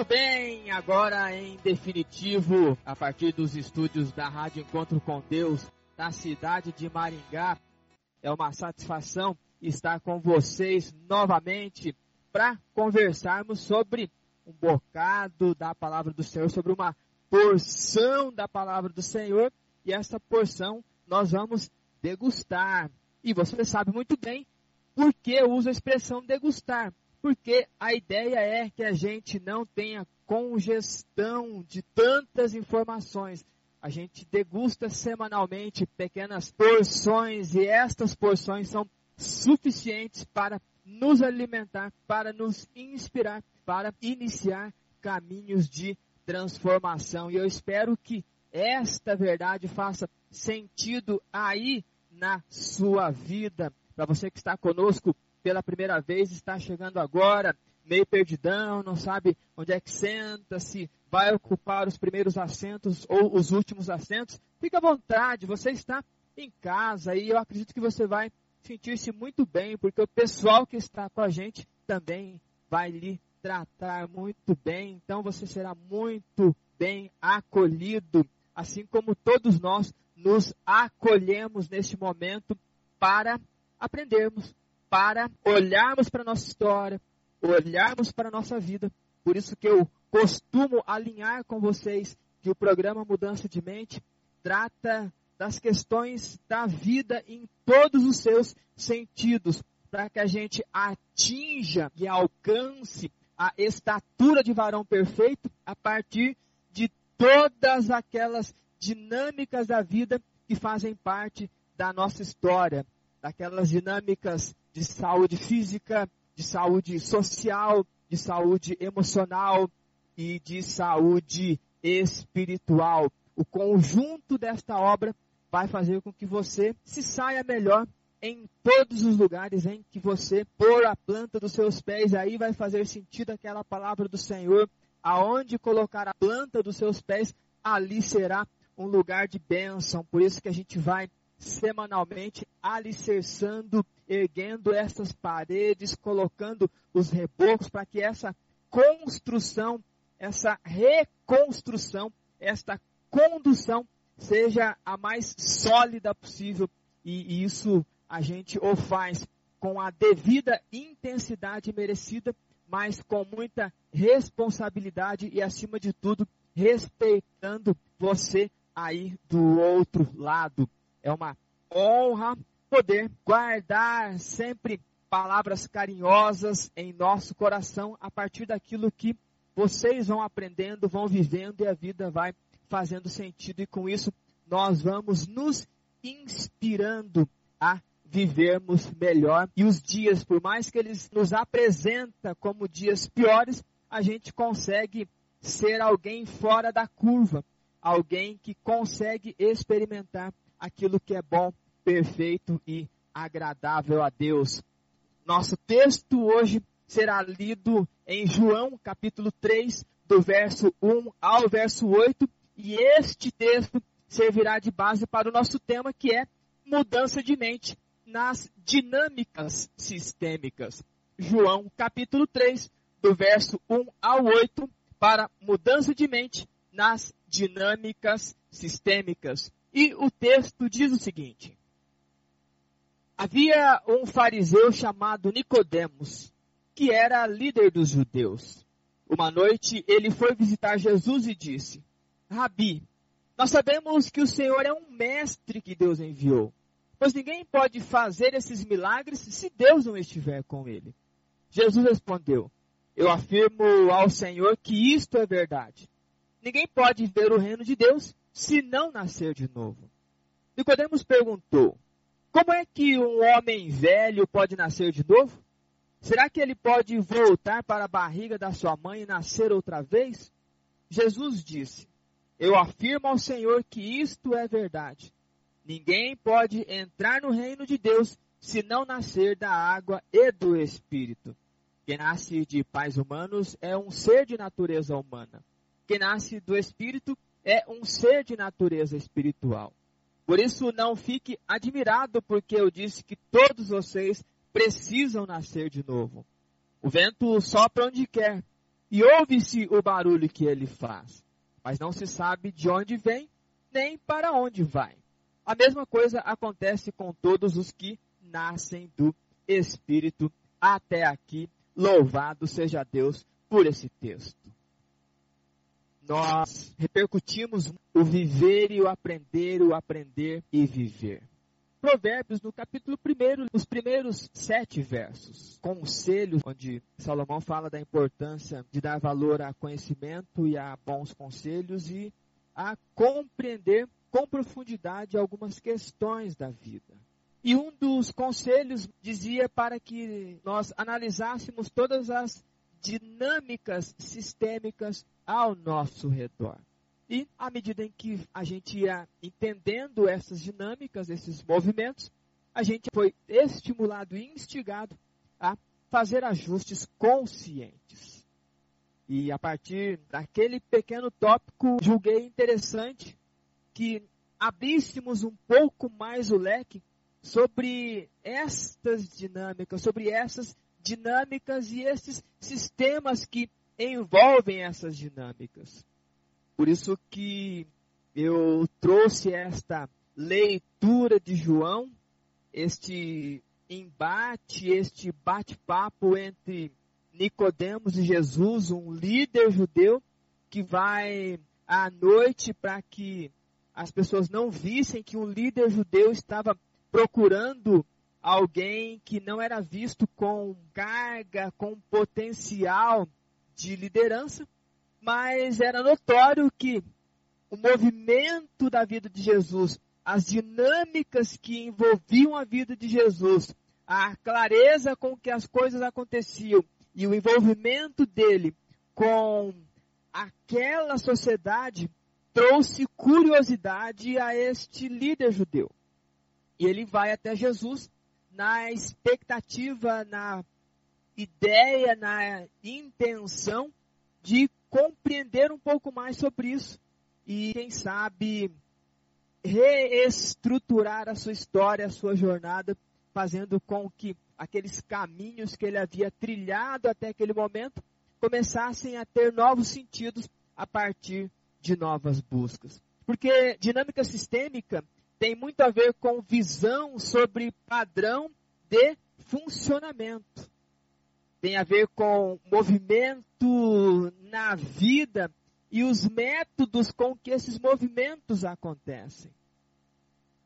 Muito bem, agora em definitivo, a partir dos estúdios da Rádio Encontro com Deus, na cidade de Maringá, é uma satisfação estar com vocês novamente para conversarmos sobre um bocado da palavra do Senhor, sobre uma porção da palavra do Senhor, e essa porção nós vamos degustar. E você sabe muito bem por que eu uso a expressão degustar porque a ideia é que a gente não tenha congestão de tantas informações. A gente degusta semanalmente pequenas porções e estas porções são suficientes para nos alimentar, para nos inspirar, para iniciar caminhos de transformação. E eu espero que esta verdade faça sentido aí na sua vida. Para você que está conosco pela primeira vez, está chegando agora, meio perdidão, não sabe onde é que senta, se vai ocupar os primeiros assentos ou os últimos assentos, fique à vontade, você está em casa e eu acredito que você vai sentir-se muito bem, porque o pessoal que está com a gente também vai lhe tratar muito bem, então você será muito bem acolhido, assim como todos nós nos acolhemos neste momento para aprendermos, para olharmos para a nossa história, olharmos para a nossa vida. Por isso que eu costumo alinhar com vocês que o programa Mudança de Mente trata das questões da vida em todos os seus sentidos, para que a gente atinja e alcance a estatura de varão perfeito a partir de todas aquelas dinâmicas da vida que fazem parte da nossa história, daquelas dinâmicas de saúde física, de saúde social, de saúde emocional e de saúde espiritual. O conjunto desta obra vai fazer com que você se saia melhor em todos os lugares em que você pôr a planta dos seus pés, aí vai fazer sentido aquela palavra do Senhor, aonde colocar a planta dos seus pés, ali será um lugar de bênção. Por isso que a gente vai semanalmente alicerçando, erguendo essas paredes, colocando os rebocos para que essa construção, essa reconstrução, esta condução seja a mais sólida possível. E isso a gente o faz com a devida intensidade merecida, mas com muita responsabilidade e, acima de tudo, respeitando você aí do outro lado. É uma honra poder guardar sempre palavras carinhosas em nosso coração a partir daquilo que vocês vão aprendendo, vão vivendo e a vida vai fazendo sentido. E com isso, nós vamos nos inspirando a vivermos melhor. E os dias, por mais que eles nos apresenta como dias piores, a gente consegue ser alguém fora da curva, alguém que consegue experimentar aquilo que é bom, perfeito e agradável a Deus. Nosso texto hoje será lido em João, capítulo 3, do verso 1 ao verso 8, e este texto servirá de base para o nosso tema que é mudança de mente nas dinâmicas sistêmicas. João, capítulo 3, do verso 1 ao 8, para mudança de mente nas dinâmicas sistêmicas. E o texto diz o seguinte: Havia um fariseu chamado Nicodemos, que era líder dos judeus. Uma noite ele foi visitar Jesus e disse: Rabi, nós sabemos que o Senhor é um mestre que Deus enviou, pois ninguém pode fazer esses milagres se Deus não estiver com ele. Jesus respondeu: Eu afirmo ao Senhor que isto é verdade. Ninguém pode ver o reino de Deus se não nascer de novo. Nicodemos perguntou: Como é que um homem velho pode nascer de novo? Será que ele pode voltar para a barriga da sua mãe e nascer outra vez? Jesus disse: Eu afirmo ao Senhor que isto é verdade. Ninguém pode entrar no reino de Deus se não nascer da água e do Espírito. Quem nasce de pais humanos é um ser de natureza humana. Quem nasce do Espírito é um ser de natureza espiritual. Por isso, não fique admirado porque eu disse que todos vocês precisam nascer de novo. O vento sopra onde quer e ouve-se o barulho que ele faz, mas não se sabe de onde vem nem para onde vai. A mesma coisa acontece com todos os que nascem do Espírito. Até aqui, louvado seja Deus por esse texto nós repercutimos o viver e o aprender, o aprender e viver. Provérbios, no capítulo 1, os primeiros sete versos, conselhos, onde Salomão fala da importância de dar valor a conhecimento e a bons conselhos e a compreender com profundidade algumas questões da vida. E um dos conselhos dizia para que nós analisássemos todas as dinâmicas sistêmicas ao nosso redor. E à medida em que a gente ia entendendo essas dinâmicas, esses movimentos, a gente foi estimulado e instigado a fazer ajustes conscientes. E a partir daquele pequeno tópico, julguei interessante que abríssemos um pouco mais o leque sobre estas dinâmicas, sobre essas dinâmicas e esses sistemas que envolvem essas dinâmicas. Por isso que eu trouxe esta leitura de João, este embate, este bate-papo entre Nicodemos e Jesus, um líder judeu que vai à noite para que as pessoas não vissem que um líder judeu estava procurando alguém que não era visto com carga, com potencial de liderança, mas era notório que o movimento da vida de Jesus, as dinâmicas que envolviam a vida de Jesus, a clareza com que as coisas aconteciam e o envolvimento dele com aquela sociedade trouxe curiosidade a este líder judeu. E ele vai até Jesus na expectativa, na ideia, na intenção de compreender um pouco mais sobre isso e, quem sabe, reestruturar a sua história, a sua jornada, fazendo com que aqueles caminhos que ele havia trilhado até aquele momento começassem a ter novos sentidos a partir de novas buscas. Porque dinâmica sistêmica tem muito a ver com visão sobre padrão de funcionamento. Tem a ver com movimento na vida e os métodos com que esses movimentos acontecem.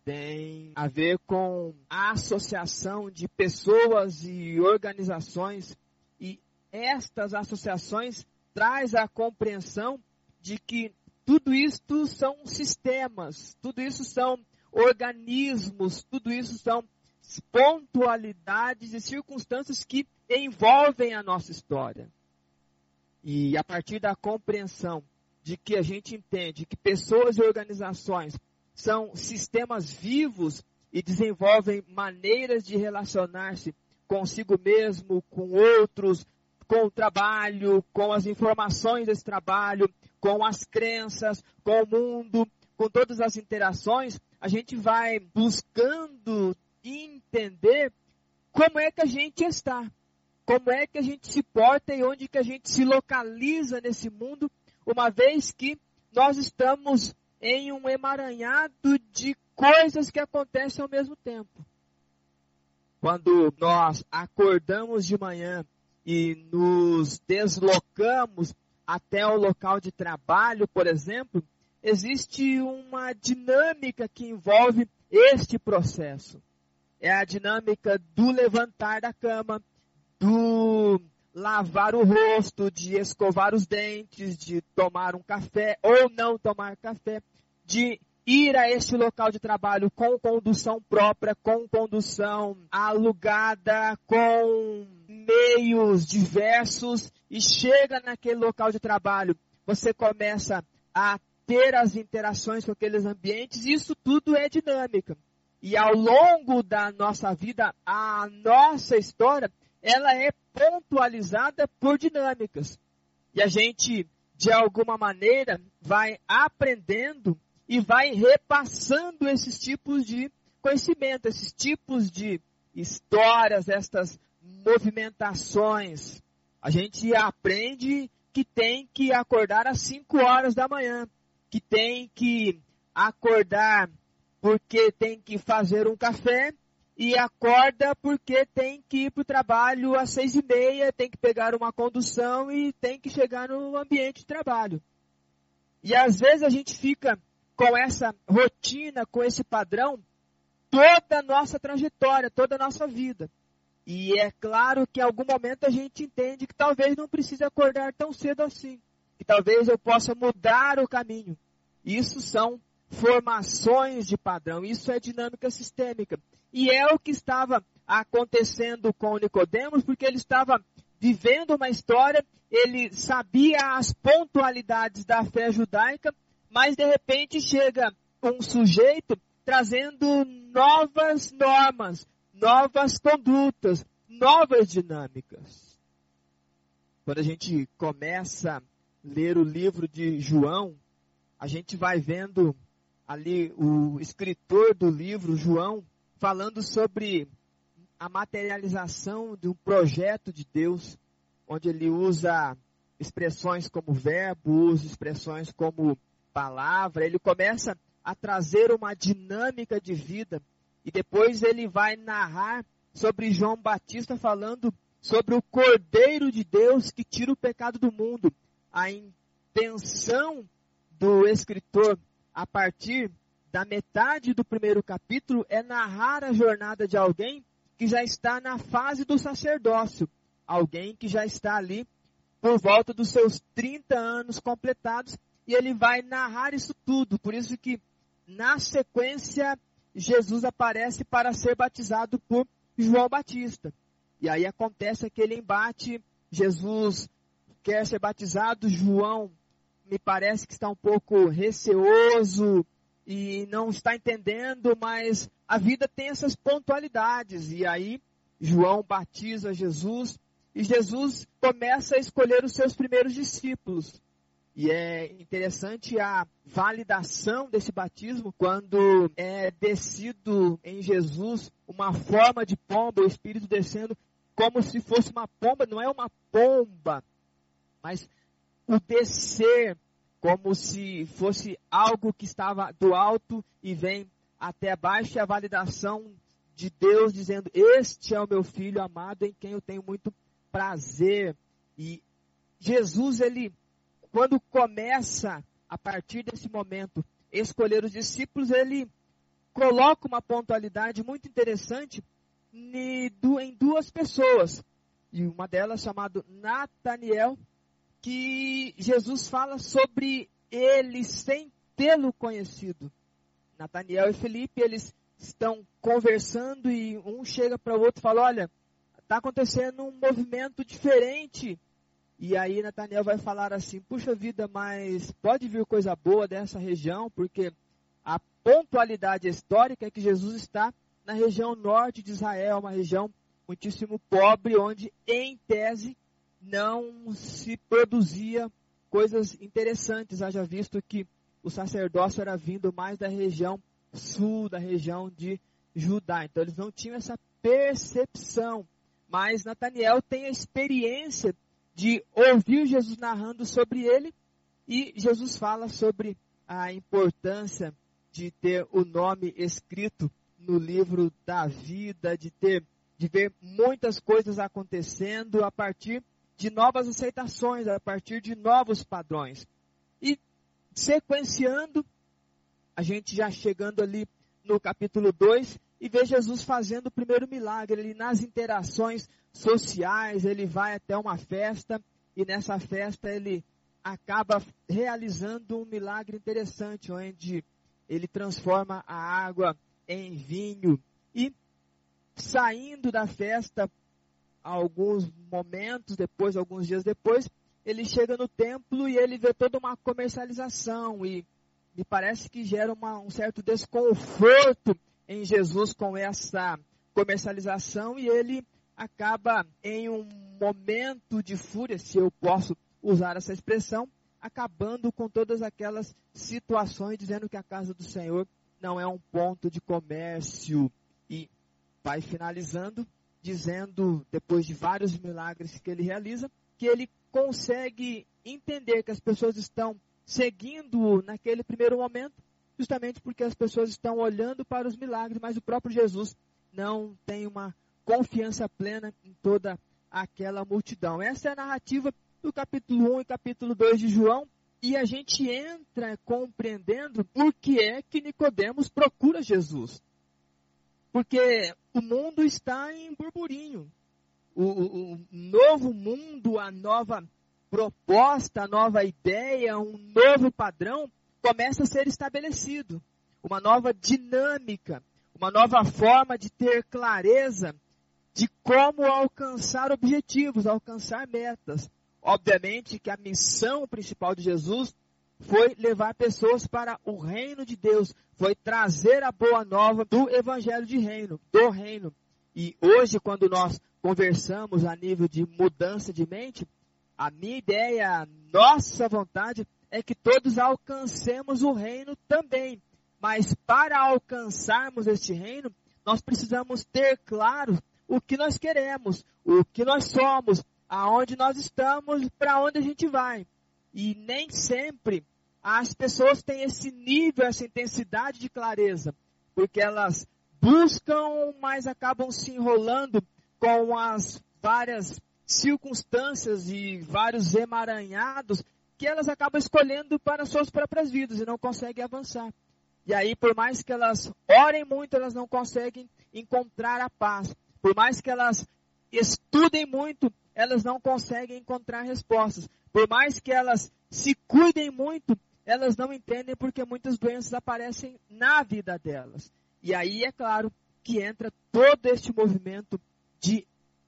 Tem a ver com a associação de pessoas e organizações e estas associações traz a compreensão de que tudo isto são sistemas, tudo isso são organismos, tudo isso são pontualidades e circunstâncias que envolvem a nossa história. E a partir da compreensão de que a gente entende que pessoas e organizações são sistemas vivos e desenvolvem maneiras de relacionar-se consigo mesmo, com outros, com o trabalho, com as informações desse trabalho, com as crenças, com o mundo, com todas as interações, a gente vai buscando entender como é que a gente está, como é que a gente se porta e onde que a gente se localiza nesse mundo, uma vez que nós estamos em um emaranhado de coisas que acontecem ao mesmo tempo. Quando nós acordamos de manhã e nos deslocamos até o local de trabalho, por exemplo, existe uma dinâmica que envolve este processo. É a dinâmica do levantar da cama, do lavar o rosto, de escovar os dentes, de tomar um café ou não tomar café, de ir a este local de trabalho com condução própria, com condução alugada, com meios diversos e chega naquele local de trabalho, você começa a ter as interações com aqueles ambientes, isso tudo é dinâmica. E ao longo da nossa vida, a nossa história, ela é pontualizada por dinâmicas. E a gente, de alguma maneira, vai aprendendo e vai repassando esses tipos de conhecimento, esses tipos de histórias, estas movimentações. A gente aprende que tem que acordar às 5 horas da manhã, que tem que acordar porque tem que fazer um café e acorda porque tem que ir para o trabalho às seis e meia, tem que pegar uma condução e tem que chegar no ambiente de trabalho. E às vezes a gente fica com essa rotina, com esse padrão, toda a nossa trajetória, toda a nossa vida. E é claro que em algum momento a gente entende que talvez não precise acordar tão cedo assim. Que talvez eu possa mudar o caminho. Isso são formações de padrão, isso é dinâmica sistêmica. E é o que estava acontecendo com Nicodemos, porque ele estava vivendo uma história, ele sabia as pontualidades da fé judaica, mas de repente chega um sujeito trazendo novas normas, novas condutas, novas dinâmicas. Quando a gente começa a ler o livro de João, a gente vai vendo ali o escritor do livro, João, falando sobre a materialização de um projeto de Deus, onde ele usa expressões como verbo, usa expressões como palavra, ele começa a trazer uma dinâmica de vida e depois ele vai narrar sobre João Batista falando sobre o Cordeiro de Deus que tira o pecado do mundo. A intenção do escritor a partir da metade do primeiro capítulo é narrar a jornada de alguém que já está na fase do sacerdócio, alguém que já está ali por volta dos seus 30 anos completados e ele vai narrar isso tudo. Por isso que na sequência Jesus aparece para ser batizado por João Batista. E aí acontece aquele embate, Jesus quer ser batizado, João me parece que está um pouco receoso e não está entendendo, mas a vida tem essas pontualidades. E aí João batiza Jesus e Jesus começa a escolher os seus primeiros discípulos. E é interessante a validação desse batismo quando é descido em Jesus uma forma de pomba, o Espírito descendo como se fosse uma pomba, não é uma pomba, mas o descer como se fosse algo que estava do alto e vem até baixo, e a validação de Deus dizendo: Este é o meu filho amado em quem eu tenho muito prazer. E Jesus, ele quando começa, a partir desse momento, escolher os discípulos, ele coloca uma pontualidade muito interessante em duas pessoas. E uma delas chamada Nataniel, que Jesus fala sobre ele sem tê-lo conhecido. Nataniel e Felipe, eles estão conversando e um chega para o outro e fala: Olha, está acontecendo um movimento diferente. E aí Nataniel vai falar assim: Puxa vida, mas pode vir coisa boa dessa região, porque a pontualidade histórica é que Jesus está na região norte de Israel, uma região muitíssimo pobre, onde em tese não se produzia coisas interessantes, haja visto que o sacerdócio era vindo mais da região sul, da região de Judá. Então eles não tinham essa percepção. Mas Nataniel tem a experiência de ouvir Jesus narrando sobre ele e Jesus fala sobre a importância de ter o nome escrito no livro da vida, de ter de ver muitas coisas acontecendo a partir de novas aceitações, a partir de novos padrões. E sequenciando, a gente já chegando ali no capítulo 2 e vê Jesus fazendo o primeiro milagre. Ele nas interações sociais, ele vai até uma festa e nessa festa ele acaba realizando um milagre interessante, onde ele transforma a água em vinho e saindo da festa alguns momentos depois, alguns dias depois, ele chega no templo e ele vê toda uma comercialização e me parece que gera uma, um certo desconforto em Jesus com essa comercialização e ele acaba em um momento de fúria, se eu posso usar essa expressão, acabando com todas aquelas situações, dizendo que a casa do Senhor não é um ponto de comércio. E vai finalizando dizendo, depois de vários milagres que ele realiza, que ele consegue entender que as pessoas estão seguindo naquele primeiro momento, justamente porque as pessoas estão olhando para os milagres, mas o próprio Jesus não tem uma confiança plena em toda aquela multidão. Essa é a narrativa do capítulo 1 e capítulo 2 de João, e a gente entra compreendendo por que é que Nicodemos procura Jesus. Porque o mundo está em burburinho. O, o, o, novo mundo, a nova proposta, a nova ideia, um novo padrão começa a ser estabelecido. Uma nova dinâmica, uma nova forma de ter clareza de como alcançar objetivos, alcançar metas. Obviamente que a missão principal de Jesus foi levar pessoas para o reino de Deus, foi trazer a boa nova do evangelho de reino, do reino. E hoje, quando nós conversamos a nível de mudança de mente, a minha ideia, a nossa vontade é que todos alcancemos o reino também. Mas para alcançarmos este reino, nós precisamos ter claro o que nós queremos, o que nós somos, aonde nós estamos, para onde a gente vai. E nem sempre as pessoas têm esse nível, essa intensidade de clareza, porque elas buscam, mas acabam se enrolando com as várias circunstâncias e vários emaranhados que elas acabam escolhendo para suas próprias vidas e não conseguem avançar. E aí, por mais que elas orem muito, elas não conseguem encontrar a paz. Por mais que elas estudem muito, elas não conseguem encontrar respostas. Por mais que elas se cuidem muito, elas não entendem porque muitas doenças aparecem na vida delas. E aí é claro que entra todo este movimento de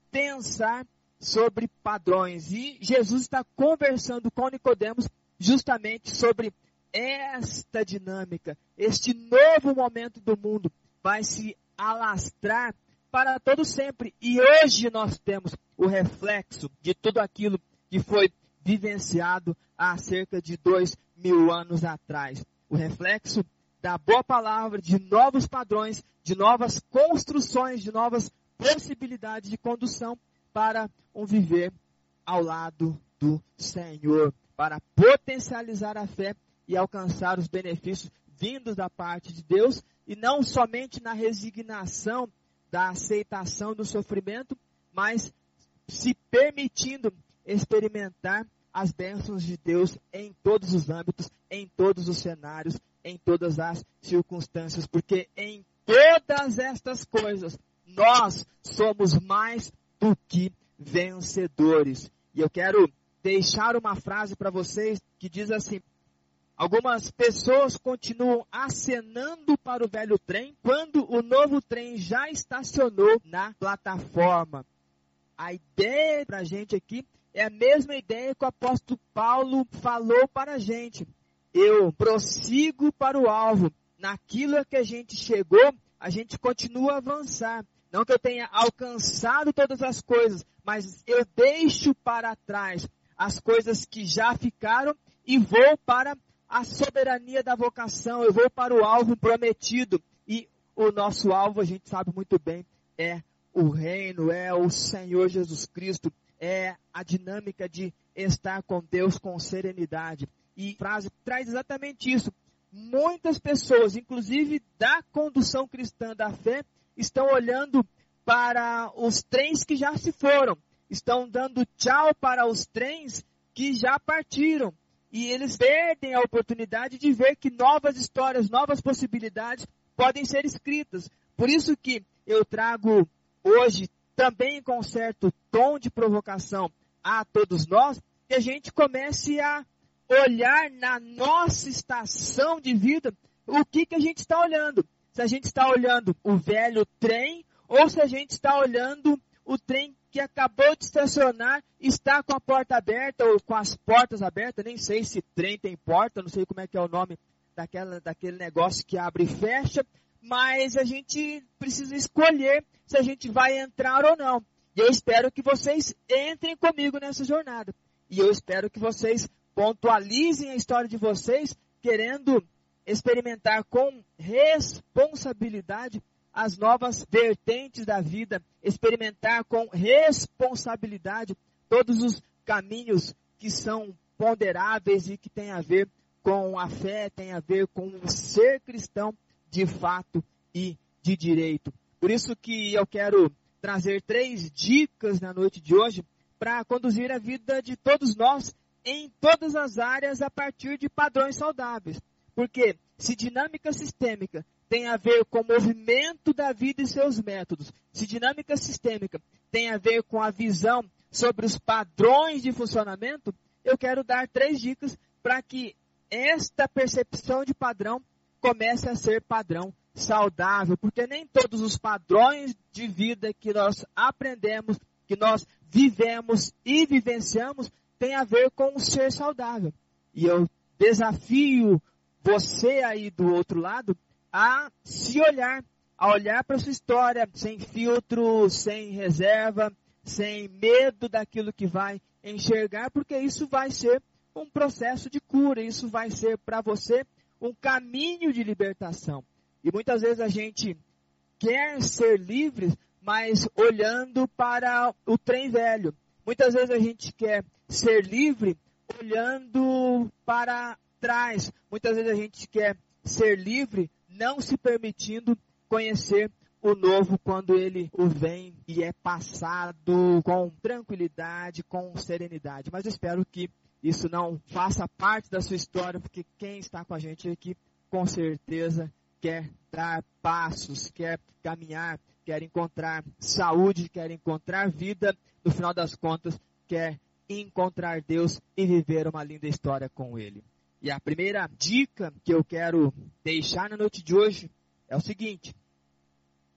pensar sobre padrões. E Jesus está conversando com Nicodemos justamente sobre esta dinâmica, este novo momento do mundo vai se alastrar para todo sempre. E hoje nós temos o reflexo de tudo aquilo que foi vivenciado há cerca de dois mil anos atrás. O reflexo da boa palavra, de novos padrões, de novas construções, de novas possibilidades de condução para um viver ao lado do Senhor, para potencializar a fé e alcançar os benefícios vindos da parte de Deus e não somente na resignação da aceitação do sofrimento, mas se permitindo experimentar as bênçãos de Deus em todos os âmbitos, em todos os cenários, em todas as circunstâncias, porque em todas estas coisas nós somos mais do que vencedores. E eu quero deixar uma frase para vocês que diz assim: Algumas pessoas continuam acenando para o velho trem quando o novo trem já estacionou na plataforma. A ideia para a gente aqui é a mesma ideia que o apóstolo Paulo falou para a gente. Eu prossigo para o alvo. Naquilo que a gente chegou, a gente continua a avançar. Não que eu tenha alcançado todas as coisas, mas eu deixo para trás as coisas que já ficaram e vou para a soberania da vocação, eu vou para o alvo prometido. E o nosso alvo, a gente sabe muito bem, é o reino, é o Senhor Jesus Cristo, é a dinâmica de estar com Deus com serenidade. E a frase traz exatamente isso. Muitas pessoas, inclusive da condução cristã da fé, estão olhando para os trens que já se foram, estão dando tchau para os trens que já partiram e eles perdem a oportunidade de ver que novas histórias, novas possibilidades podem ser escritas. Por isso que eu trago hoje, também com certo tom de provocação a todos nós, que a gente comece a olhar na nossa estação de vida o que, que a gente está olhando. Se a gente está olhando o velho trem ou se a gente está olhando o trem que acabou de estacionar está com a porta aberta ou com as portas abertas, nem sei se trem tem porta, não sei como é que é o nome daquela, daquele negócio que abre e fecha, mas a gente precisa escolher se a gente vai entrar ou não. E eu espero que vocês entrem comigo nessa jornada. E eu espero que vocês pontualizem a história de vocês, querendo experimentar com responsabilidade as novas vertentes da vida, experimentar com responsabilidade todos os caminhos que são ponderáveis e que têm a ver com a fé, tem a ver com o ser cristão de fato e de direito. Por isso que eu quero trazer três dicas na noite de hoje para conduzir a vida de todos nós em todas as áreas a partir de padrões saudáveis. Porque se dinâmica sistêmica tem a ver com o movimento da vida e seus métodos. Se dinâmica sistêmica tem a ver com a visão sobre os padrões de funcionamento, eu quero dar três dicas para que esta percepção de padrão comece a ser padrão saudável, porque nem todos os padrões de vida que nós aprendemos, que nós vivemos e vivenciamos, tem a ver com o ser saudável. E eu desafio você aí do outro lado a se olhar, a olhar para sua história sem filtro, sem reserva, sem medo daquilo que vai enxergar, porque isso vai ser um processo de cura, isso vai ser para você um caminho de libertação. E muitas vezes a gente quer ser livre, mas olhando para o trem velho. Muitas vezes a gente quer ser livre olhando para trás. Muitas vezes a gente quer ser livre não se permitindo conhecer o novo quando ele o vem e é passado com tranquilidade, com serenidade. Mas eu espero que isso não faça parte da sua história, porque quem está com a gente aqui, com certeza, quer dar passos, quer caminhar, quer encontrar saúde, quer encontrar vida, no final das contas, quer encontrar Deus e viver uma linda história com Ele. E a primeira dica que eu quero deixar na noite de hoje é o seguinte: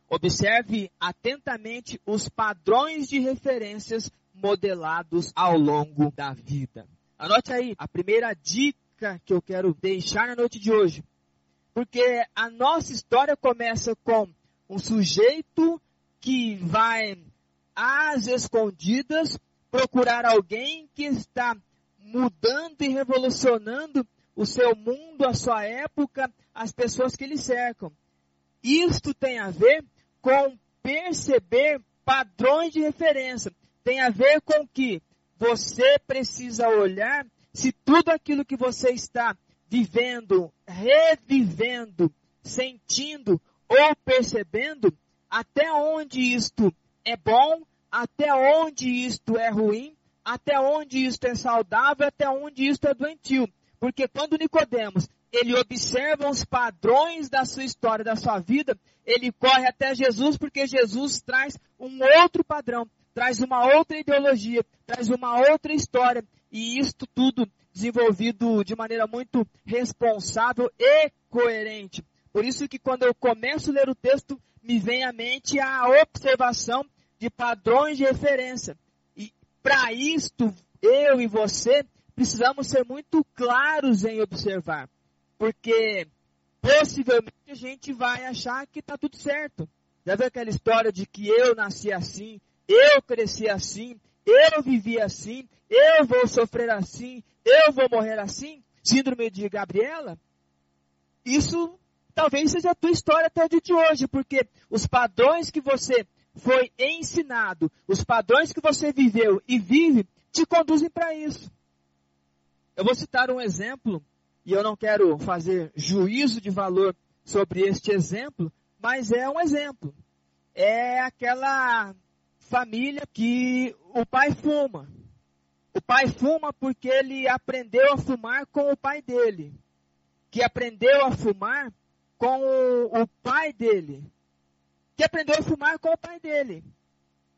observe atentamente os padrões de referências modelados ao longo da vida. Anote aí a primeira dica que eu quero deixar na noite de hoje. Porque a nossa história começa com um sujeito que vai às escondidas procurar alguém que está mudando e revolucionando o seu mundo, a sua época, as pessoas que lhe cercam. Isto tem a ver com perceber padrões de referência. Tem a ver com que você precisa olhar se tudo aquilo que você está vivendo, revivendo, sentindo ou percebendo, até onde isto é bom, até onde isto é ruim, até onde isto é saudável, até onde isto é doentio. Porque quando Nicodemos, ele observa os padrões da sua história, da sua vida, ele corre até Jesus porque Jesus traz um outro padrão, traz uma outra ideologia, traz uma outra história, e isto tudo desenvolvido de maneira muito responsável e coerente. Por isso que quando eu começo a ler o texto, me vem à mente a observação de padrões de referência. E para isto, eu e você precisamos ser muito claros em observar. Porque possivelmente a gente vai achar que está tudo certo. Já viu aquela história de que eu nasci assim, eu cresci assim, eu vivi assim, eu vou sofrer assim, eu vou morrer assim? Síndrome de Gabriela? Isso talvez seja a tua história até o dia de hoje, porque os padrões que você foi ensinado, os padrões que você viveu e vive, te conduzem para isso. Eu vou citar um exemplo, e eu não quero fazer juízo de valor sobre este exemplo, mas é um exemplo. É aquela família que o pai fuma. O pai fuma porque ele aprendeu a fumar com o pai dele. Que aprendeu a fumar com o, o pai dele. Que aprendeu a fumar com o pai dele.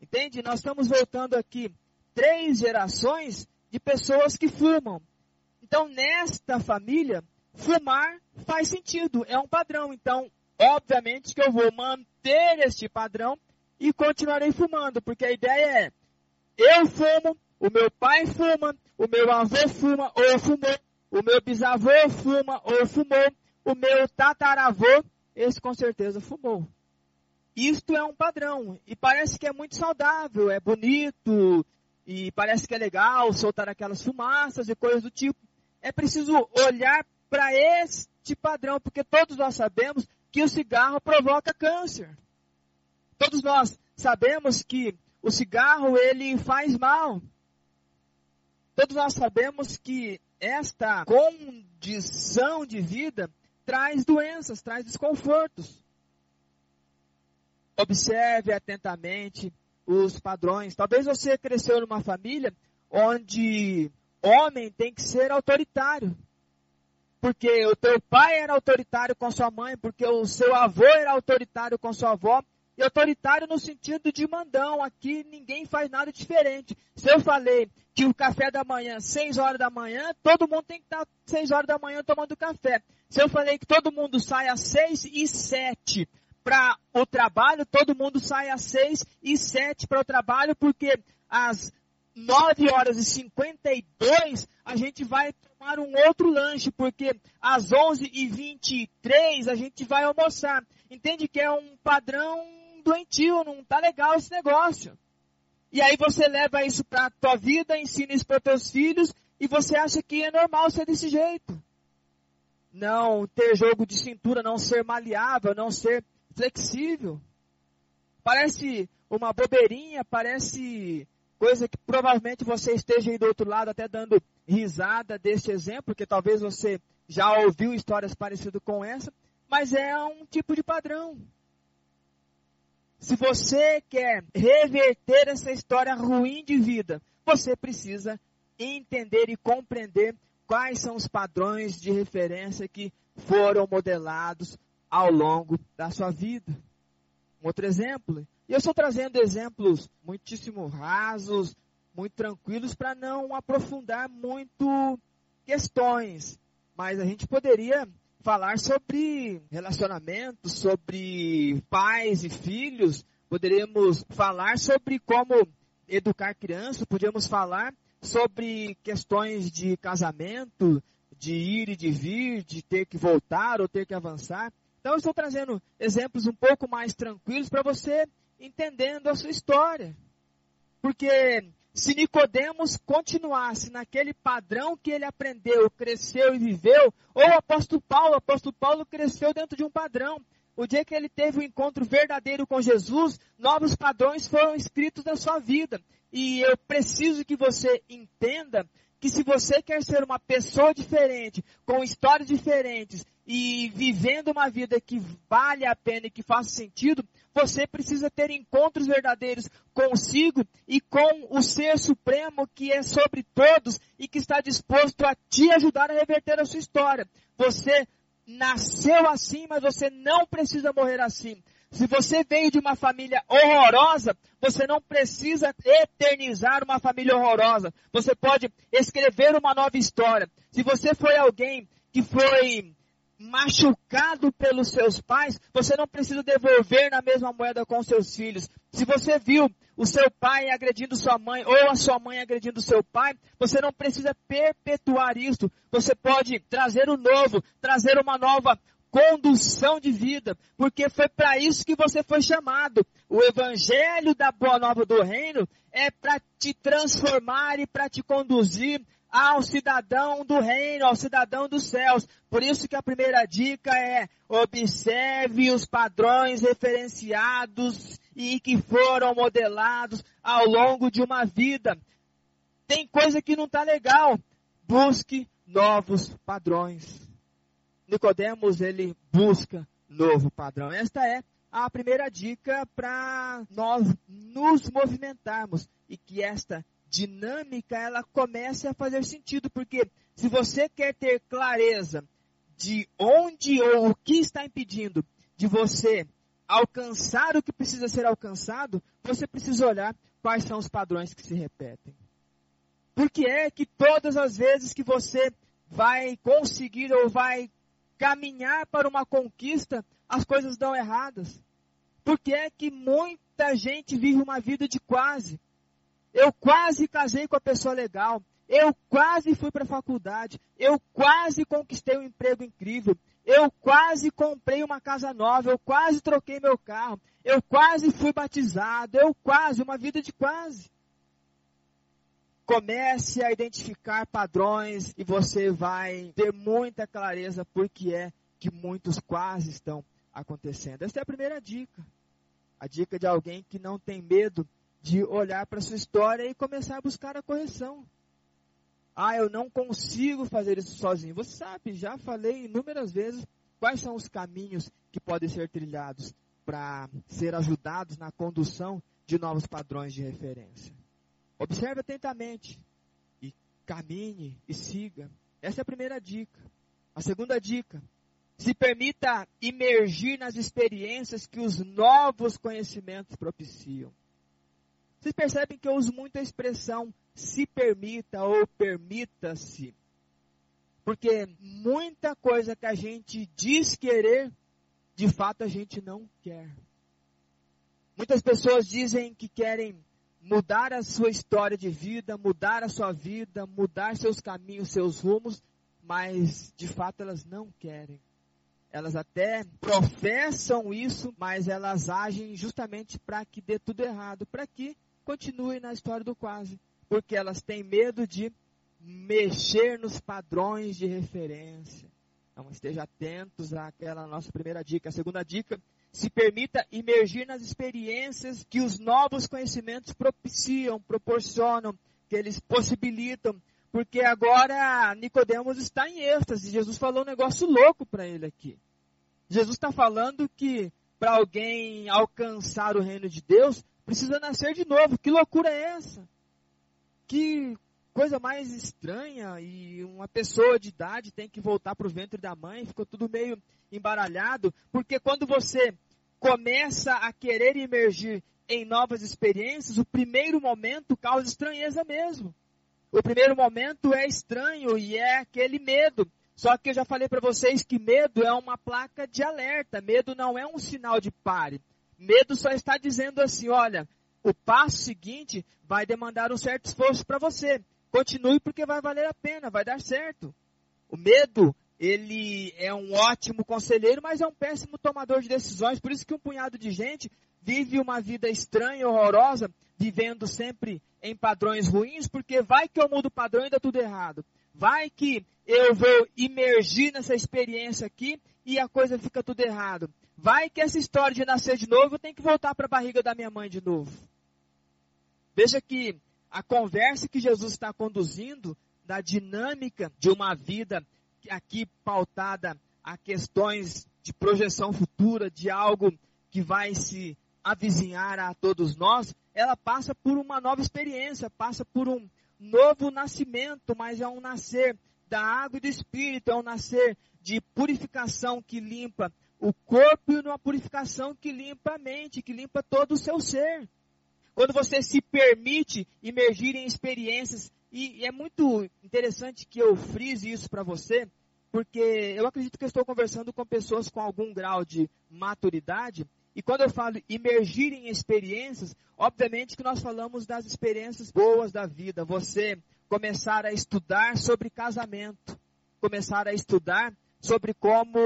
Entende? Nós estamos voltando aqui três gerações de pessoas que fumam. Então, nesta família, fumar faz sentido, é um padrão. Então, obviamente que eu vou manter este padrão e continuarei fumando, porque a ideia é: eu fumo, o meu pai fuma, o meu avô fuma ou fumou, o meu bisavô fuma ou fumou, o meu tataravô, esse com certeza fumou. Isto é um padrão e parece que é muito saudável, é bonito e parece que é legal soltar aquelas fumaças e coisas do tipo. É preciso olhar para este padrão, porque todos nós sabemos que o cigarro provoca câncer. Todos nós sabemos que o cigarro ele faz mal. Todos nós sabemos que esta condição de vida traz doenças, traz desconfortos. Observe atentamente os padrões. Talvez você cresceu numa família onde homem tem que ser autoritário. Porque o teu pai era autoritário com sua mãe, porque o seu avô era autoritário com sua avó, e autoritário no sentido de mandão. Aqui ninguém faz nada diferente. Se eu falei que o café da manhã, 6 horas da manhã, todo mundo tem que estar 6 horas da manhã tomando café. Se eu falei que todo mundo sai às 6 e 7 para o trabalho, todo mundo sai às 6 e 7 para o trabalho, porque às 9 horas e 52 a gente vai tomar um outro lanche, porque às 11 e 23 a gente vai almoçar. Entende que é um padrão doentio, não tá legal esse negócio. E aí você leva isso para a tua vida, ensina isso para teus filhos e você acha que é normal ser desse jeito. Não ter jogo de cintura, não ser maleável, não ser flexível. Parece uma bobeirinha, parece coisa que provavelmente você esteja aí do outro lado até dando risada deste exemplo, porque talvez você já ouviu histórias parecidas com essa, mas é um tipo de padrão. Se você quer reverter essa história ruim de vida, você precisa entender e compreender quais são os padrões de referência que foram modelados ao longo da sua vida. Um outro exemplo, e eu estou trazendo exemplos muitíssimo rasos, muito tranquilos, para não aprofundar muito questões. Mas a gente poderia falar sobre relacionamentos, sobre pais e filhos, poderíamos falar sobre como educar crianças, podíamos falar sobre questões de casamento, de ir e de vir, de ter que voltar ou ter que avançar. Então, eu estou trazendo exemplos um pouco mais tranquilos para você entendendo a sua história. Porque se Nicodemos continuasse naquele padrão que ele aprendeu, cresceu e viveu, ou o apóstolo Paulo, o apóstolo Paulo cresceu dentro de um padrão. O dia que ele teve o um encontro verdadeiro com Jesus, novos padrões foram escritos na sua vida. E eu preciso que você entenda que se você quer ser uma pessoa diferente, com histórias diferentes e vivendo uma vida que vale a pena e que faça sentido, você precisa ter encontros verdadeiros consigo e com o Ser Supremo que é sobre todos e que está disposto a te ajudar a reverter a sua história. Você nasceu assim, mas você não precisa morrer assim. Se você veio de uma família horrorosa, você não precisa eternizar uma família horrorosa. Você pode escrever uma nova história. Se você foi alguém que foi machucado pelos seus pais, você não precisa devolver na mesma moeda com seus filhos. Se você viu o seu pai agredindo sua mãe ou a sua mãe agredindo seu pai, você não precisa perpetuar isso. Você pode trazer o novo, trazer uma nova condução de vida, porque foi para isso que você foi chamado. O evangelho da boa nova do reino é para te transformar e para te conduzir ao cidadão do reino, ao cidadão dos céus. Por isso que a primeira dica é observe os padrões referenciados e que foram modelados ao longo de uma vida. Tem coisa que não está legal. Busque novos padrões. Nicodemos ele busca novo padrão. Esta é a primeira dica para nós nos movimentarmos e que esta dinâmica ela comece a fazer sentido, porque se você quer ter clareza de onde ou o que está impedindo de você alcançar o que precisa ser alcançado, você precisa olhar quais são os padrões que se repetem. Porque é que todas as vezes que você vai conseguir ou vai caminhar para uma conquista, as coisas dão erradas. Porque é que muita gente vive uma vida de quase. Eu quase casei com a pessoa legal. Eu quase fui para a faculdade. Eu quase conquistei um emprego incrível. Eu quase comprei uma casa nova. Eu quase troquei meu carro. Eu quase fui batizado. Eu quase, uma vida de quase. Comece a identificar padrões e você vai ter muita clareza porque é que muitos quase estão acontecendo. Essa é a primeira dica. A dica de alguém que não tem medo de olhar para sua história e começar a buscar a correção. Ah, eu não consigo fazer isso sozinho. Você sabe, já falei inúmeras vezes quais são os caminhos que podem ser trilhados para ser ajudados na condução de novos padrões de referência. Observe atentamente e caminhe e siga. Essa é a primeira dica. A segunda dica: se permita imergir nas experiências que os novos conhecimentos propiciam. Vocês percebem que eu uso muito a expressão se permita ou permita-se. Porque muita coisa que a gente diz querer, de fato a gente não quer. Muitas pessoas dizem que querem mudar a sua história de vida, mudar a sua vida, mudar seus caminhos, seus rumos, mas de fato elas não querem. Elas até professam isso, mas elas agem justamente para que dê tudo errado, para que continue na história do quase, porque elas têm medo de mexer nos padrões de referência. Então esteja atentos àquela nossa primeira dica. A segunda dica, se permita imergir nas experiências que os novos conhecimentos propiciam, proporcionam, que eles possibilitam. Porque agora Nicodemos está em êxtase. Jesus falou um negócio louco para ele aqui. Jesus está falando que para alguém alcançar o reino de Deus, precisa nascer de novo. Que loucura é essa? Que coisa mais estranha e uma pessoa de idade tem que voltar para o ventre da mãe, ficou tudo meio embaralhado, porque quando você começa a querer emergir em novas experiências, o primeiro momento causa estranheza mesmo. O primeiro momento é estranho e é aquele medo. Só que eu já falei para vocês que medo é uma placa de alerta. Medo não é um sinal de pare. Medo só está dizendo assim: olha, o passo seguinte vai demandar um certo esforço para você. Continue porque vai valer a pena, vai dar certo. O medo, ele é um ótimo conselheiro, mas é um péssimo tomador de decisões. Por isso que um punhado de gente vive uma vida estranha, horrorosa, vivendo sempre em padrões ruins, porque vai que eu mudo o padrão e dá tudo errado. Vai que eu vou imergir nessa experiência aqui e a coisa fica tudo errado. Vai que essa história de nascer de novo, eu tenho que voltar para a barriga da minha mãe de novo. Veja que a conversa que Jesus está conduzindo da dinâmica de uma vida aqui pautada a questões de projeção futura, de algo que vai se avizinhar a todos nós, ela passa por uma nova experiência, passa por um novo nascimento, mas é um nascer da água e do Espírito, é um nascer de purificação que limpa o corpo e numa purificação que limpa a mente, que limpa todo o seu ser. Quando você se permite imergir em experiências, e, é muito interessante que eu frise isso para você, porque eu acredito que eu estou conversando com pessoas com algum grau de maturidade, e quando eu falo imergir em experiências, obviamente que nós falamos das experiências boas da vida. Você começar a estudar sobre casamento, começar a estudar sobre como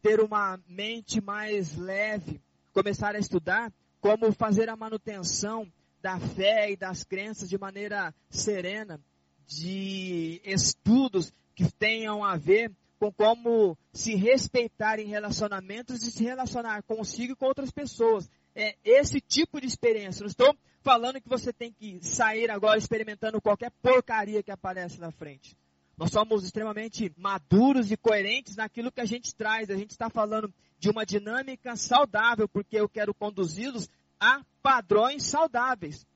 ter uma mente mais leve, começar a estudar como fazer a manutenção da fé e das crenças de maneira serena, de estudos que tenham a ver com como se respeitar em relacionamentos e se relacionar consigo e com outras pessoas. É esse tipo de experiência. Não estou falando que você tem que sair agora experimentando qualquer porcaria que aparece na frente. Nós somos extremamente maduros e coerentes naquilo que a gente traz. A gente está falando de uma dinâmica saudável, porque eu quero conduzi-los a padrões saudáveis.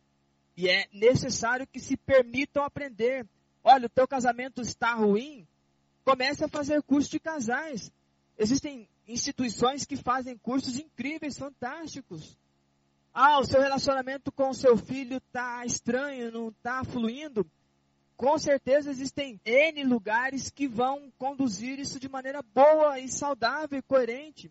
E é necessário que se permitam aprender. Olha, o teu casamento está ruim, comece a fazer curso de casais. Existem instituições que fazem cursos incríveis, fantásticos. Ah, o seu relacionamento com o seu filho está estranho, não está fluindo com certeza existem N lugares que vão conduzir isso de maneira boa e saudável e coerente.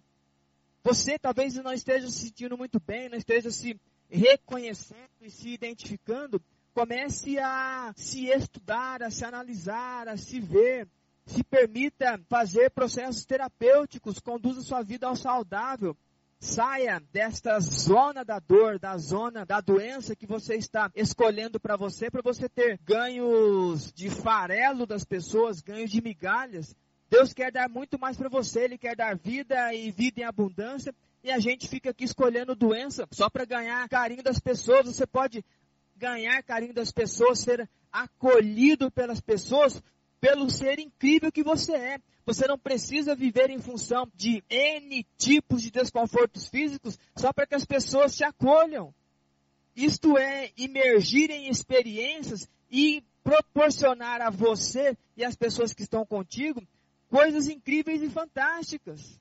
Você talvez não esteja se sentindo muito bem, não esteja se reconhecendo e se identificando. Comece a se estudar, a se analisar, a se ver. Se permita fazer processos terapêuticos, conduza sua vida ao saudável. Saia desta zona da dor, da zona da doença que você está escolhendo para você, para você ter ganhos de farelo das pessoas, ganhos de migalhas. Deus quer dar muito mais para você, Ele quer dar vida e vida em abundância. E a gente fica aqui escolhendo doença só para ganhar carinho das pessoas. Você pode ganhar carinho das pessoas, ser acolhido pelas pessoas pelo ser incrível que você é. Você não precisa viver em função de N tipos de desconfortos físicos só para que as pessoas te acolham. Isto é imergir em experiências e proporcionar a você e às pessoas que estão contigo coisas incríveis e fantásticas.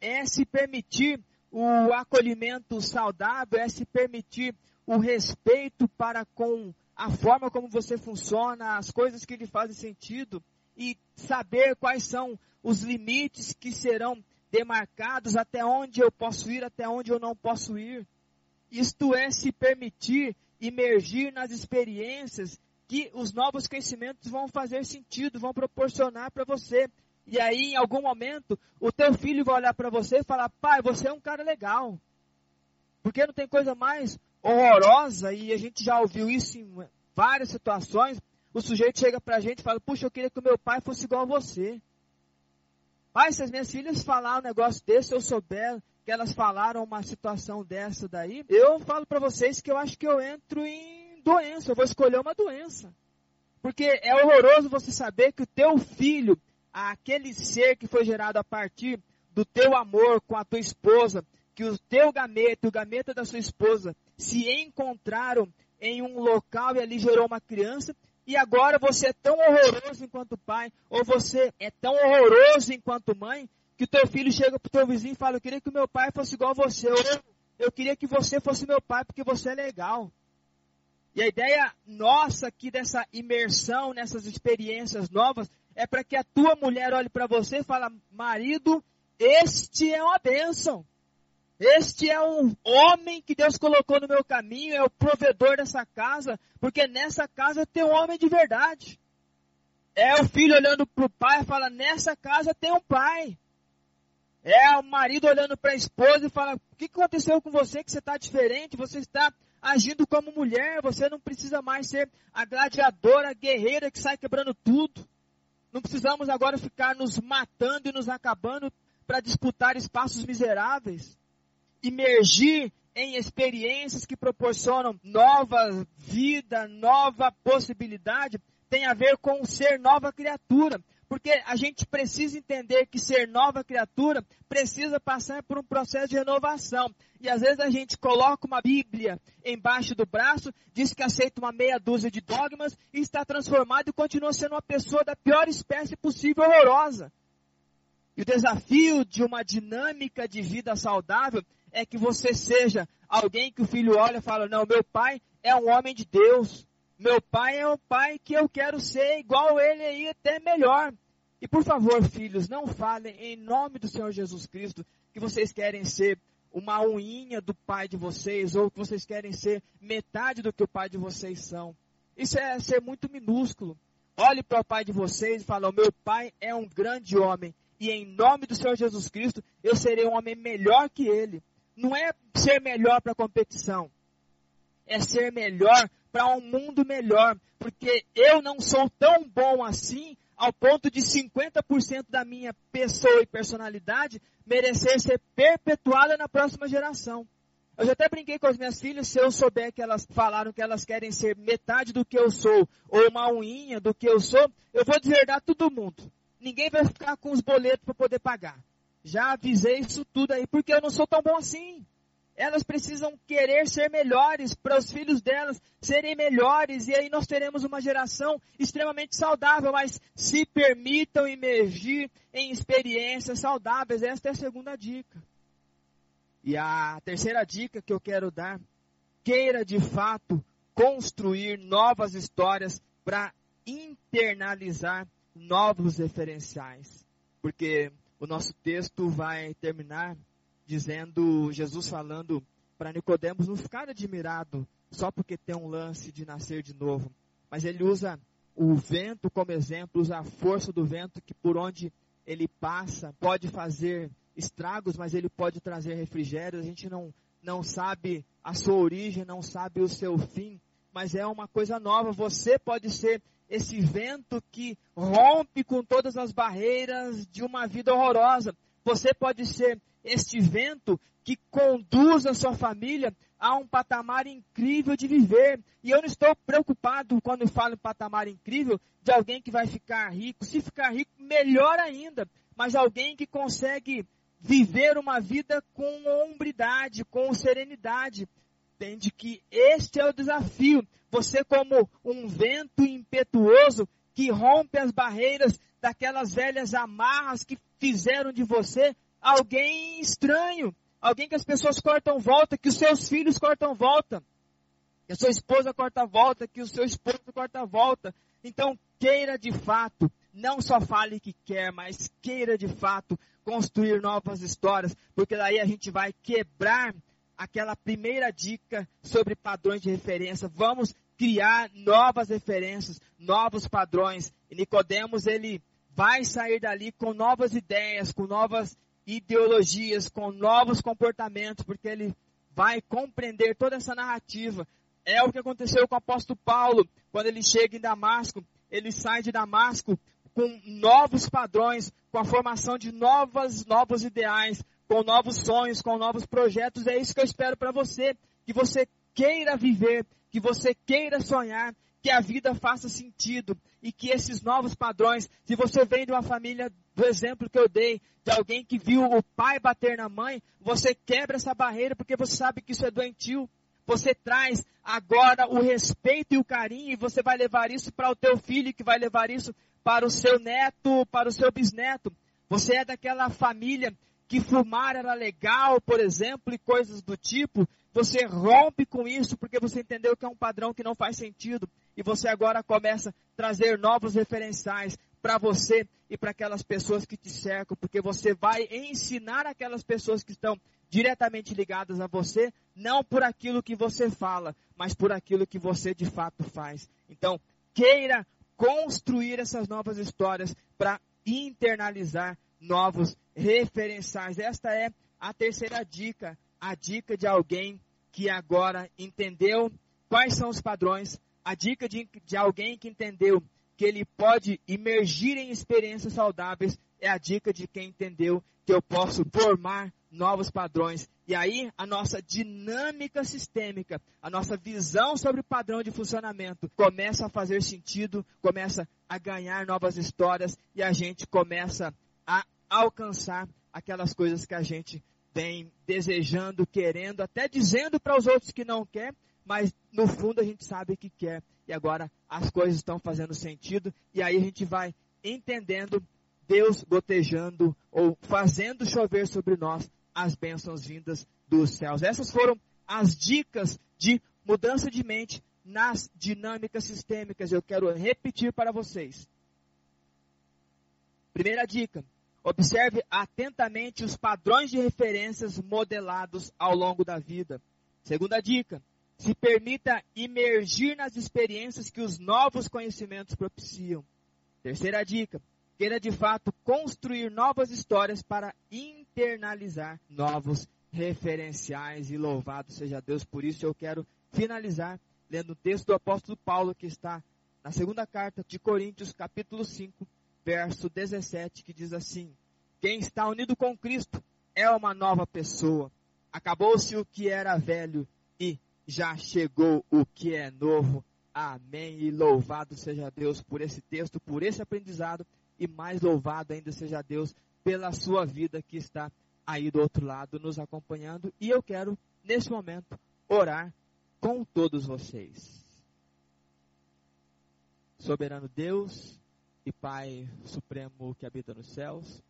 É se permitir o acolhimento saudável, é se permitir o respeito para com a forma como você funciona, as coisas que lhe fazem sentido e saber quais são os limites que serão demarcados, até onde eu posso ir, até onde eu não posso ir. Isto é se permitir imergir nas experiências que os novos conhecimentos vão fazer sentido, vão proporcionar para você. E aí, em algum momento, o teu filho vai olhar para você e falar: pai, você é um cara legal. Porque não tem coisa mais horrorosa, e a gente já ouviu isso em várias situações, o sujeito chega pra gente e fala, puxa, eu queria que o meu pai fosse igual a você. Pai, se as minhas filhas falaram um negócio desse, eu souber que elas falaram uma situação dessa daí, eu falo para vocês que eu acho que eu entro em doença, eu vou escolher uma doença. Porque é horroroso você saber que o teu filho, aquele ser que foi gerado a partir do teu amor com a tua esposa, que o teu gameta o gameta da sua esposa se encontraram em um local e ali gerou uma criança, e agora você é tão horroroso enquanto pai, ou você é tão horroroso enquanto mãe, que teu filho chega pro teu vizinho e fala, eu queria que o meu pai fosse igual a você, ou eu queria que você fosse meu pai porque você é legal. E a ideia nossa aqui dessa imersão nessas experiências novas é para que a tua mulher olhe para você e fale, marido, este é uma bênção. Este é um homem que Deus colocou no meu caminho, é o provedor dessa casa, porque nessa casa tem um homem de verdade. É o filho olhando para o pai e fala: Nessa casa tem um pai. É o marido olhando para a esposa e fala: O que aconteceu com você que você está diferente? Você está agindo como mulher, você não precisa mais ser a gladiadora, a guerreira que sai quebrando tudo. Não precisamos agora ficar nos matando e nos acabando para disputar espaços miseráveis imergir em experiências que proporcionam nova vida, nova possibilidade, tem a ver com ser nova criatura. Porque a gente precisa entender que ser nova criatura precisa passar por um processo de renovação. E às vezes a gente coloca uma Bíblia embaixo do braço, diz que aceita uma meia dúzia de dogmas e está transformado e continua sendo uma pessoa da pior espécie possível, horrorosa. E o desafio de uma dinâmica de vida saudável é que você seja alguém que o filho olha e fala: Não, meu pai é um homem de Deus. Meu pai é um pai que eu quero ser igual ele e até melhor. E por favor, filhos, não falem em nome do Senhor Jesus Cristo que vocês querem ser uma unha do pai de vocês ou que vocês querem ser metade do que o pai de vocês são. Isso é ser muito minúsculo. Olhe para o pai de vocês e fale: meu pai é um grande homem e em nome do Senhor Jesus Cristo eu serei um homem melhor que ele. Não é ser melhor para a competição, é ser melhor para um mundo melhor, porque eu não sou tão bom assim ao ponto de 50% da minha pessoa e personalidade merecer ser perpetuada na próxima geração. Eu já até brinquei com as minhas filhas, se eu souber que elas falaram que elas querem ser metade do que eu sou, ou uma unha do que eu sou, eu vou deserdar todo mundo. Ninguém vai ficar com os boletos para poder pagar. Já avisei isso tudo aí, porque eu não sou tão bom assim. Elas precisam querer ser melhores para os filhos delas serem melhores e aí nós teremos uma geração extremamente saudável, mas se permitam emergir em experiências saudáveis. Esta é a segunda dica. E a terceira dica que eu quero dar, queira de fato construir novas histórias para internalizar novos referenciais. Porque o nosso texto vai terminar dizendo, Jesus falando para Nicodemos não ficar admirado só porque tem um lance de nascer de novo, mas ele usa o vento como exemplo, usa a força do vento que por onde ele passa pode fazer estragos, mas ele pode trazer refrigério. A gente não não sabe a sua origem, não sabe o seu fim, mas é uma coisa nova. Você pode ser esse vento que rompe com todas as barreiras de uma vida horrorosa. Você pode ser este vento que conduz a sua família a um patamar incrível de viver. E eu não estou preocupado quando falo em patamar incrível de alguém que vai ficar rico. Se ficar rico, melhor ainda. Mas alguém que consegue viver uma vida com hombridade, com serenidade. Entende que este é o desafio. Você como um vento impetuoso que rompe as barreiras daquelas velhas amarras que fizeram de você alguém estranho, alguém que as pessoas cortam volta, que os seus filhos cortam volta, que a sua esposa corta volta, que o seu esposo corta volta. Então, queira de fato, não só fale que quer, mas queira de fato construir novas histórias, porque daí a gente vai quebrar aquela primeira dica sobre padrões de referência. Vamos criar novas referências, novos padrões. E Nicodemos ele vai sair dali com novas ideias, com novas ideologias, com novos comportamentos, porque ele vai compreender toda essa narrativa. É o que aconteceu com o apóstolo Paulo, quando ele chega em Damasco. Ele sai de Damasco com novos padrões, com a formação de novas, novos ideais, com novos sonhos, com novos projetos. É isso que eu espero para você, que você queira viver, que você queira sonhar, que a vida faça sentido e que esses novos padrões, se você vem de uma família do exemplo que eu dei, de alguém que viu o pai bater na mãe, você quebra essa barreira porque você sabe que isso é doentio. Você traz agora o respeito e o carinho e você vai levar isso para o teu filho, que vai levar isso para o seu neto, para o seu bisneto. Você é daquela família que fumar era legal, por exemplo, e coisas do tipo. Você rompe com isso porque você entendeu que é um padrão que não faz sentido e você agora começa a trazer novos referenciais para você e para aquelas pessoas que te cercam, porque você vai ensinar aquelas pessoas que estão diretamente ligadas a você, não por aquilo que você fala, mas por aquilo que você de fato faz. Então, queira construir essas novas histórias para internalizar novos referenciais. Esta é a terceira dica, a dica de alguém que agora entendeu quais são os padrões, a dica de, de alguém que entendeu que ele pode emergir em experiências saudáveis é a dica de quem entendeu que eu posso formar novos padrões. E aí a nossa dinâmica sistêmica, a nossa visão sobre o padrão de funcionamento começa a fazer sentido, começa a ganhar novas histórias e a gente começa a alcançar aquelas coisas que a gente vem desejando, querendo, até dizendo para os outros que não quer, mas no fundo a gente sabe que quer. E agora as coisas estão fazendo sentido, e aí a gente vai entendendo Deus gotejando ou fazendo chover sobre nós as bênçãos vindas dos céus. Essas foram as dicas de mudança de mente nas dinâmicas sistêmicas. Eu quero repetir para vocês. Primeira dica: observe atentamente os padrões de referências modelados ao longo da vida. Segunda dica: se permita imergir nas experiências que os novos conhecimentos propiciam. Terceira dica: queira de fato construir novas histórias para internalizar novos referenciais e louvado seja Deus por isso. Eu quero finalizar lendo o texto do apóstolo Paulo que está na segunda carta de Coríntios, capítulo 5, verso 17, que diz assim: Quem está unido com Cristo é uma nova pessoa. Acabou-se o que era velho e já chegou o que é novo. Amém. E louvado seja Deus por esse texto, por esse aprendizado e mais louvado ainda seja Deus pela sua vida que está aí do outro lado nos acompanhando. E eu quero, nesse momento, orar com todos vocês. Soberano Deus e Pai Supremo que habita nos céus,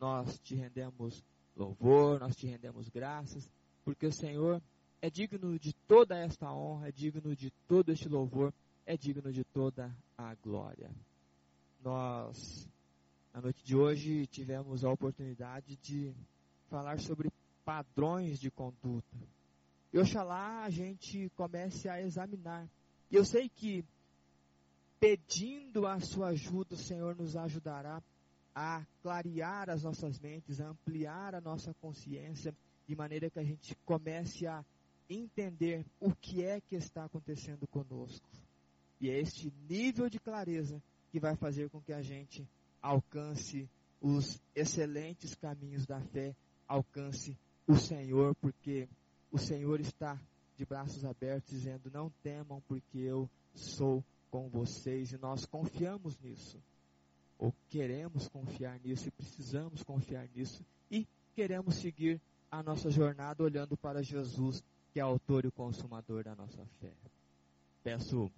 nós te rendemos louvor, nós te rendemos graças, porque o Senhor é digno de toda esta honra, é digno de todo este louvor, é digno de toda a glória. Nós, na noite de hoje, tivemos a oportunidade de falar sobre padrões de conduta. E oxalá a gente comece a examinar. E eu sei que pedindo a sua ajuda, o Senhor nos ajudará a clarear as nossas mentes, a ampliar a nossa consciência, de maneira que a gente comece a entender o que é que está acontecendo conosco. E é este nível de clareza que vai fazer com que a gente alcance os excelentes caminhos da fé, alcance o Senhor, porque o Senhor está de braços abertos, dizendo: Não temam, porque eu sou com vocês. E nós confiamos nisso, ou queremos confiar nisso, e precisamos confiar nisso, e queremos seguir a nossa jornada olhando para Jesus, que é autor e consumador da nossa fé. Peço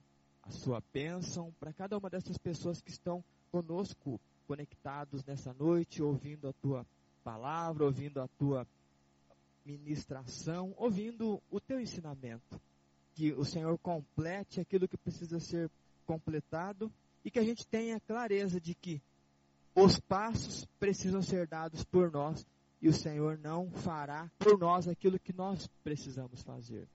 a sua bênção para cada uma dessas pessoas que estão conosco, conectados nessa noite, ouvindo a tua palavra, ouvindo a tua ministração, ouvindo o teu ensinamento. Que o Senhor complete aquilo que precisa ser completado e que a gente tenha clareza de que os passos precisam ser dados por nós e o Senhor não fará por nós aquilo que nós precisamos fazer.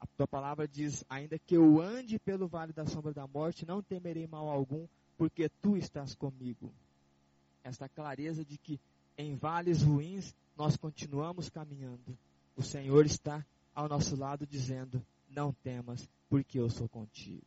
A tua palavra diz: ainda que eu ande pelo vale da sombra da morte, não temerei mal algum, porque tu estás comigo. Esta clareza de que em vales ruins nós continuamos caminhando. O Senhor está ao nosso lado dizendo: Não temas, porque eu sou contigo.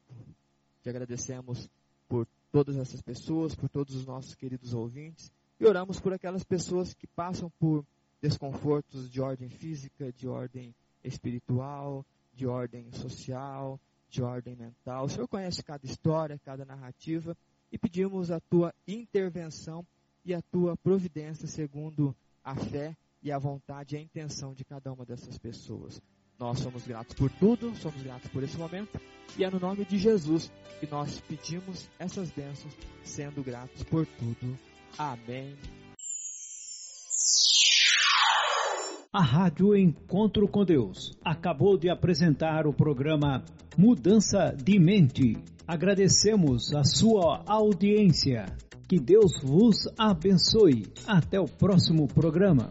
Te agradecemos por todas essas pessoas, por todos os nossos queridos ouvintes e oramos por aquelas pessoas que passam por desconfortos de ordem física, de ordem espiritual, de ordem social, de ordem mental. O Senhor conhece cada história, cada narrativa e pedimos a tua intervenção e a tua providência segundo a fé e a vontade e a intenção de cada uma dessas pessoas. Nós somos gratos por tudo, somos gratos por esse momento, e é no nome de Jesus que nós pedimos essas bênçãos, sendo gratos por tudo. Amém. A Rádio Encontro com Deus acabou de apresentar o programa Mudança de Mente. Agradecemos a sua audiência. Que Deus vos abençoe. Até o próximo programa.